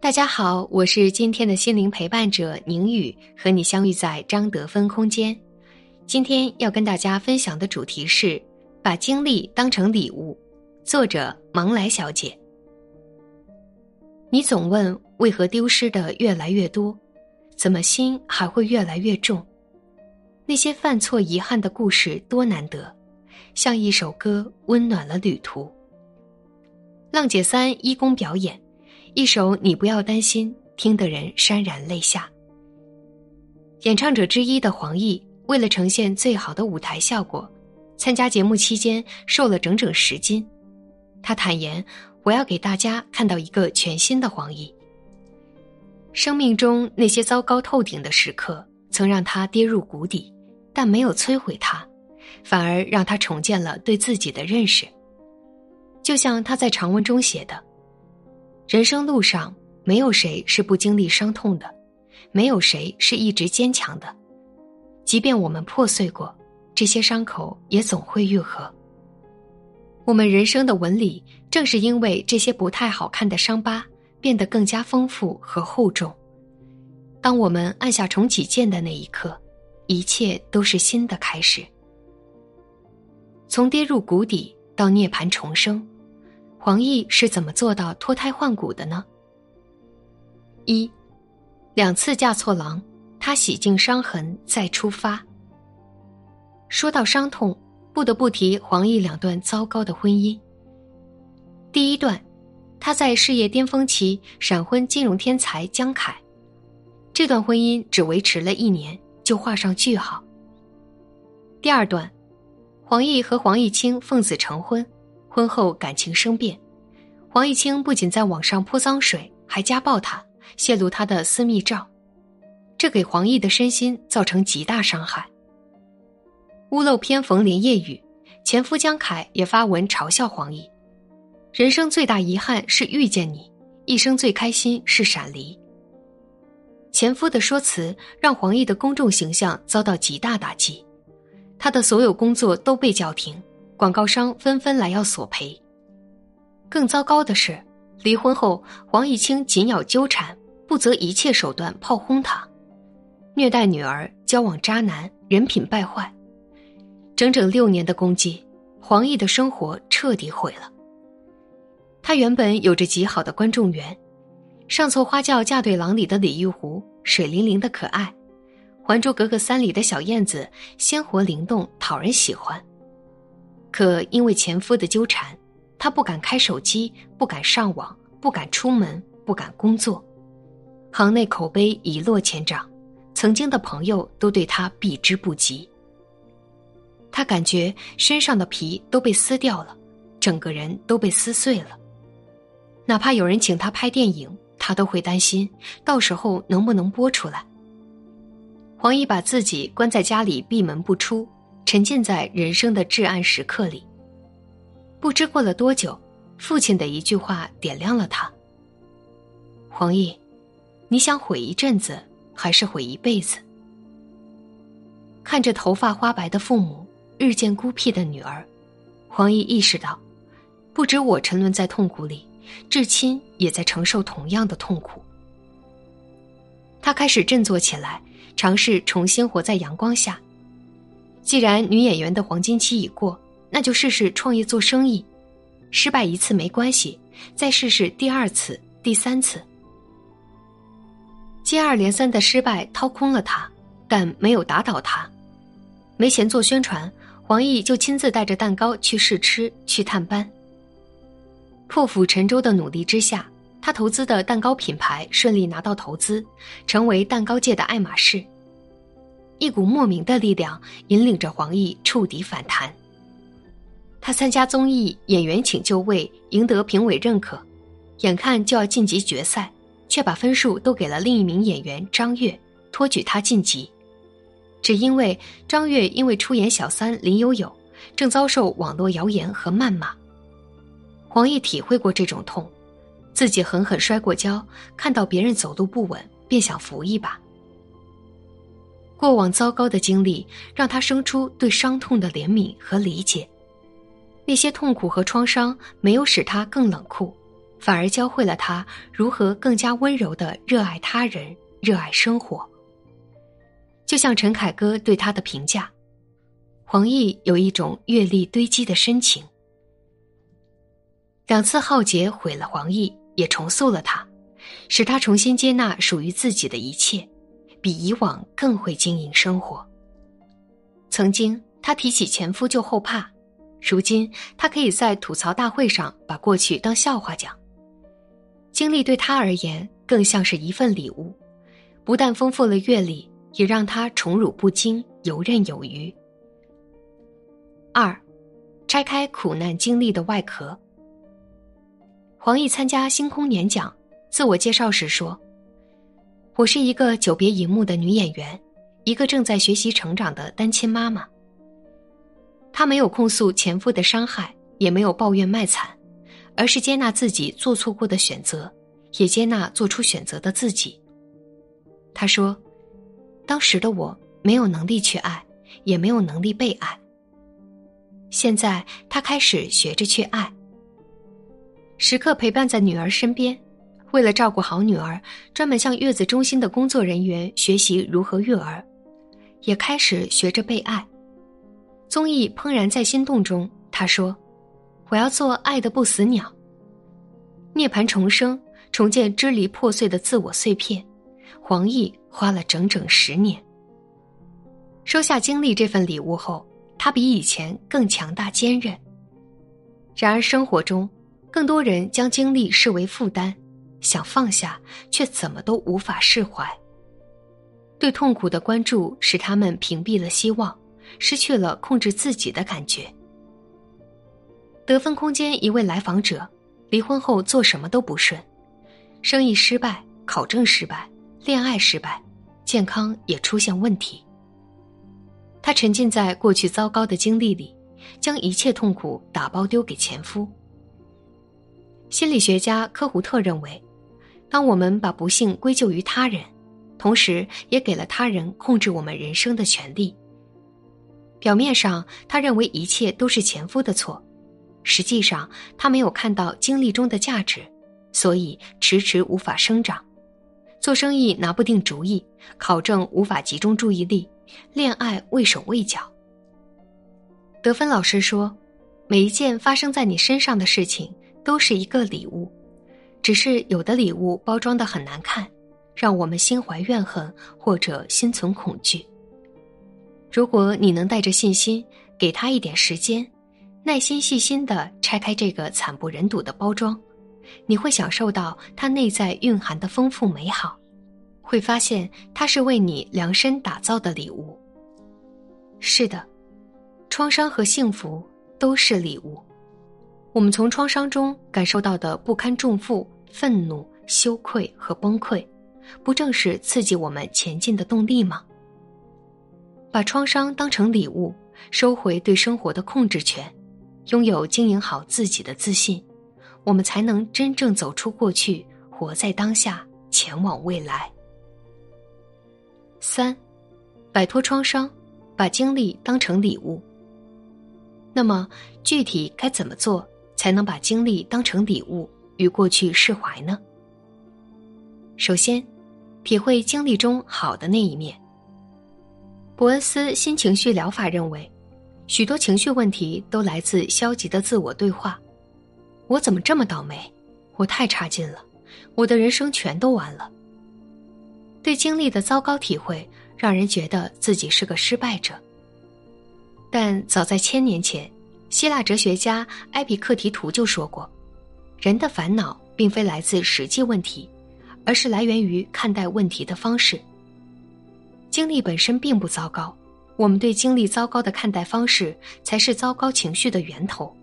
大家好，我是今天的心灵陪伴者宁宇，和你相遇在张德芬空间。今天要跟大家分享的主题是把经历当成礼物。作者芒来小姐。你总问为何丢失的越来越多，怎么心还会越来越重？那些犯错遗憾的故事多难得，像一首歌温暖了旅途。浪姐三一公表演。一首《你不要担心》，听得人潸然泪下。演唱者之一的黄奕，为了呈现最好的舞台效果，参加节目期间瘦了整整十斤。他坦言：“我要给大家看到一个全新的黄奕。”生命中那些糟糕透顶的时刻，曾让他跌入谷底，但没有摧毁他，反而让他重建了对自己的认识。就像他在长文中写的。人生路上，没有谁是不经历伤痛的，没有谁是一直坚强的。即便我们破碎过，这些伤口也总会愈合。我们人生的纹理，正是因为这些不太好看的伤疤，变得更加丰富和厚重。当我们按下重启键的那一刻，一切都是新的开始。从跌入谷底到涅槃重生。黄奕是怎么做到脱胎换骨的呢？一，两次嫁错郎，他洗净伤痕再出发。说到伤痛，不得不提黄奕两段糟糕的婚姻。第一段，他在事业巅峰期闪婚金融天才江凯，这段婚姻只维持了一年就画上句号。第二段，黄奕和黄毅清奉子成婚。婚后感情生变，黄毅清不仅在网上泼脏水，还家暴她，泄露她的私密照，这给黄奕的身心造成极大伤害。屋漏偏逢连夜雨，前夫江凯也发文嘲笑黄奕：“人生最大遗憾是遇见你，一生最开心是闪离。”前夫的说辞让黄奕的公众形象遭到极大打击，他的所有工作都被叫停。广告商纷纷来要索赔。更糟糕的是，离婚后黄毅清紧咬纠缠，不择一切手段炮轰他，虐待女儿，交往渣男，人品败坏。整整六年的攻击，黄奕的生活彻底毁了。他原本有着极好的观众缘，《上错花轿嫁对郎》里的李玉湖水灵灵的可爱，《还珠格格三》里的小燕子鲜活灵动，讨人喜欢。可因为前夫的纠缠，她不敢开手机，不敢上网，不敢出门，不敢工作，行内口碑一落千丈，曾经的朋友都对她避之不及。她感觉身上的皮都被撕掉了，整个人都被撕碎了。哪怕有人请她拍电影，她都会担心到时候能不能播出来。黄奕把自己关在家里，闭门不出。沉浸在人生的至暗时刻里。不知过了多久，父亲的一句话点亮了他。黄奕，你想毁一阵子，还是毁一辈子？看着头发花白的父母，日渐孤僻的女儿，黄奕意识到，不止我沉沦在痛苦里，至亲也在承受同样的痛苦。他开始振作起来，尝试重新活在阳光下。既然女演员的黄金期已过，那就试试创业做生意，失败一次没关系，再试试第二次、第三次。接二连三的失败掏空了他，但没有打倒他。没钱做宣传，黄奕就亲自带着蛋糕去试吃、去探班。破釜沉舟的努力之下，他投资的蛋糕品牌顺利拿到投资，成为蛋糕界的爱马仕。一股莫名的力量引领着黄奕触底反弹。他参加综艺《演员请就位》，赢得评委认可，眼看就要晋级决赛，却把分数都给了另一名演员张悦，托举他晋级。只因为张悦因为出演小三林有有，正遭受网络谣言和谩骂。黄奕体会过这种痛，自己狠狠摔过跤，看到别人走路不稳，便想扶一把。过往糟糕的经历让他生出对伤痛的怜悯和理解，那些痛苦和创伤没有使他更冷酷，反而教会了他如何更加温柔的热爱他人、热爱生活。就像陈凯歌对他的评价，黄奕有一种阅历堆积的深情。两次浩劫毁了黄奕，也重塑了他，使他重新接纳属于自己的一切。比以往更会经营生活。曾经，她提起前夫就后怕；如今，她可以在吐槽大会上把过去当笑话讲。经历对她而言更像是一份礼物，不但丰富了阅历，也让她宠辱不惊、游刃有余。二，拆开苦难经历的外壳。黄奕参加星空演讲，自我介绍时说。我是一个久别荧幕的女演员，一个正在学习成长的单亲妈妈。她没有控诉前夫的伤害，也没有抱怨卖惨，而是接纳自己做错过的选择，也接纳做出选择的自己。她说：“当时的我没有能力去爱，也没有能力被爱。现在她开始学着去爱，时刻陪伴在女儿身边。”为了照顾好女儿，专门向月子中心的工作人员学习如何育儿，也开始学着被爱。综艺《怦然在心动》中，他说：“我要做爱的不死鸟。”涅槃重生，重建支离破碎的自我碎片。黄奕花了整整十年。收下经历这份礼物后，他比以前更强大坚韧。然而生活中，更多人将经历视为负担。想放下，却怎么都无法释怀。对痛苦的关注使他们屏蔽了希望，失去了控制自己的感觉。得分空间一位来访者，离婚后做什么都不顺，生意失败，考证失败，恋爱失败，健康也出现问题。他沉浸在过去糟糕的经历里，将一切痛苦打包丢给前夫。心理学家科胡特认为。当我们把不幸归咎于他人，同时也给了他人控制我们人生的权利。表面上，他认为一切都是前夫的错，实际上他没有看到经历中的价值，所以迟迟无法生长。做生意拿不定主意，考证无法集中注意力，恋爱畏手畏脚。德芬老师说：“每一件发生在你身上的事情，都是一个礼物。”只是有的礼物包装的很难看，让我们心怀怨恨或者心存恐惧。如果你能带着信心，给他一点时间，耐心细心的拆开这个惨不忍睹的包装，你会享受到它内在蕴含的丰富美好，会发现它是为你量身打造的礼物。是的，创伤和幸福都是礼物。我们从创伤中感受到的不堪重负、愤怒、羞愧和崩溃，不正是刺激我们前进的动力吗？把创伤当成礼物，收回对生活的控制权，拥有经营好自己的自信，我们才能真正走出过去，活在当下，前往未来。三，摆脱创伤，把经历当成礼物。那么具体该怎么做？才能把经历当成礼物，与过去释怀呢？首先，体会经历中好的那一面。伯恩斯新情绪疗法认为，许多情绪问题都来自消极的自我对话：“我怎么这么倒霉？我太差劲了，我的人生全都完了。”对经历的糟糕体会，让人觉得自己是个失败者。但早在千年前。希腊哲学家埃比克提图就说过：“人的烦恼并非来自实际问题，而是来源于看待问题的方式。经历本身并不糟糕，我们对经历糟糕的看待方式才是糟糕情绪的源头。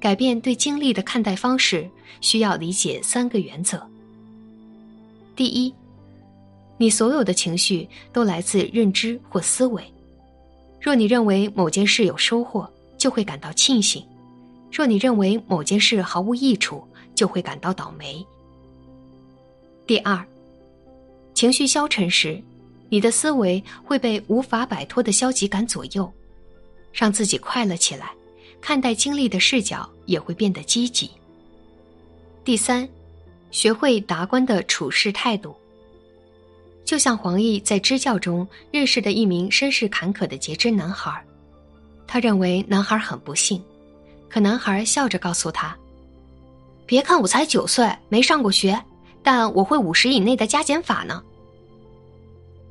改变对经历的看待方式，需要理解三个原则：第一，你所有的情绪都来自认知或思维。若你认为某件事有收获，就会感到庆幸；若你认为某件事毫无益处，就会感到倒霉。第二，情绪消沉时，你的思维会被无法摆脱的消极感左右，让自己快乐起来，看待经历的视角也会变得积极。第三，学会达观的处事态度。就像黄奕在支教中认识的一名身世坎坷的截肢男孩，他认为男孩很不幸，可男孩笑着告诉他：“别看我才九岁，没上过学，但我会五十以内的加减法呢。”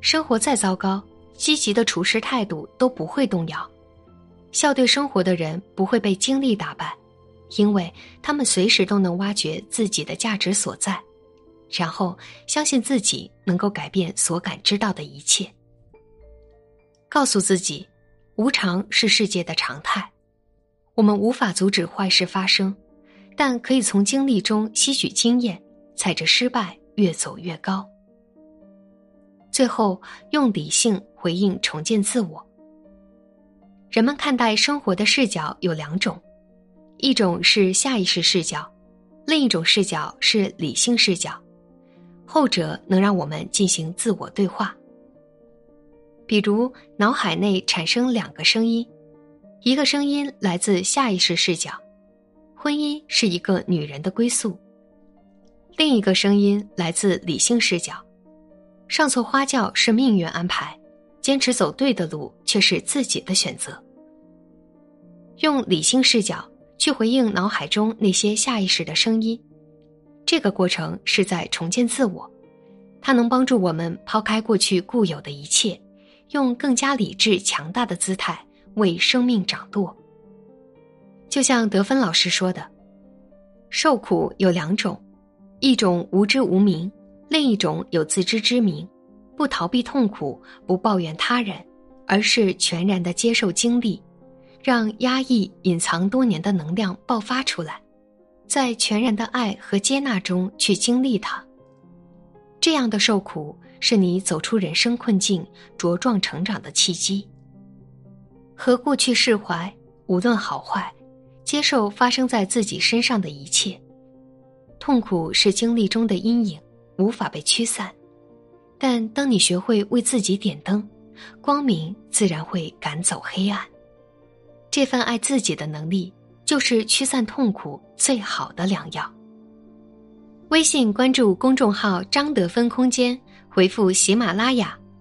生活再糟糕，积极的处事态度都不会动摇。笑对生活的人不会被经历打败，因为他们随时都能挖掘自己的价值所在。然后相信自己能够改变所感知到的一切。告诉自己，无常是世界的常态，我们无法阻止坏事发生，但可以从经历中吸取经验，踩着失败越走越高。最后，用理性回应重建自我。人们看待生活的视角有两种，一种是下意识视角，另一种视角是理性视角。后者能让我们进行自我对话，比如脑海内产生两个声音，一个声音来自下意识视角，婚姻是一个女人的归宿；另一个声音来自理性视角，上错花轿是命运安排，坚持走对的路却是自己的选择。用理性视角去回应脑海中那些下意识的声音。这个过程是在重建自我，它能帮助我们抛开过去固有的一切，用更加理智、强大的姿态为生命掌舵。就像德芬老师说的：“受苦有两种，一种无知无明，另一种有自知之明。不逃避痛苦，不抱怨他人，而是全然的接受经历，让压抑、隐藏多年的能量爆发出来。”在全然的爱和接纳中去经历它。这样的受苦是你走出人生困境、茁壮成长的契机。和过去释怀，无论好坏，接受发生在自己身上的一切。痛苦是经历中的阴影，无法被驱散。但当你学会为自己点灯，光明自然会赶走黑暗。这份爱自己的能力。就是驱散痛苦最好的良药。微信关注公众号“张德芬空间”，回复“喜马拉雅”，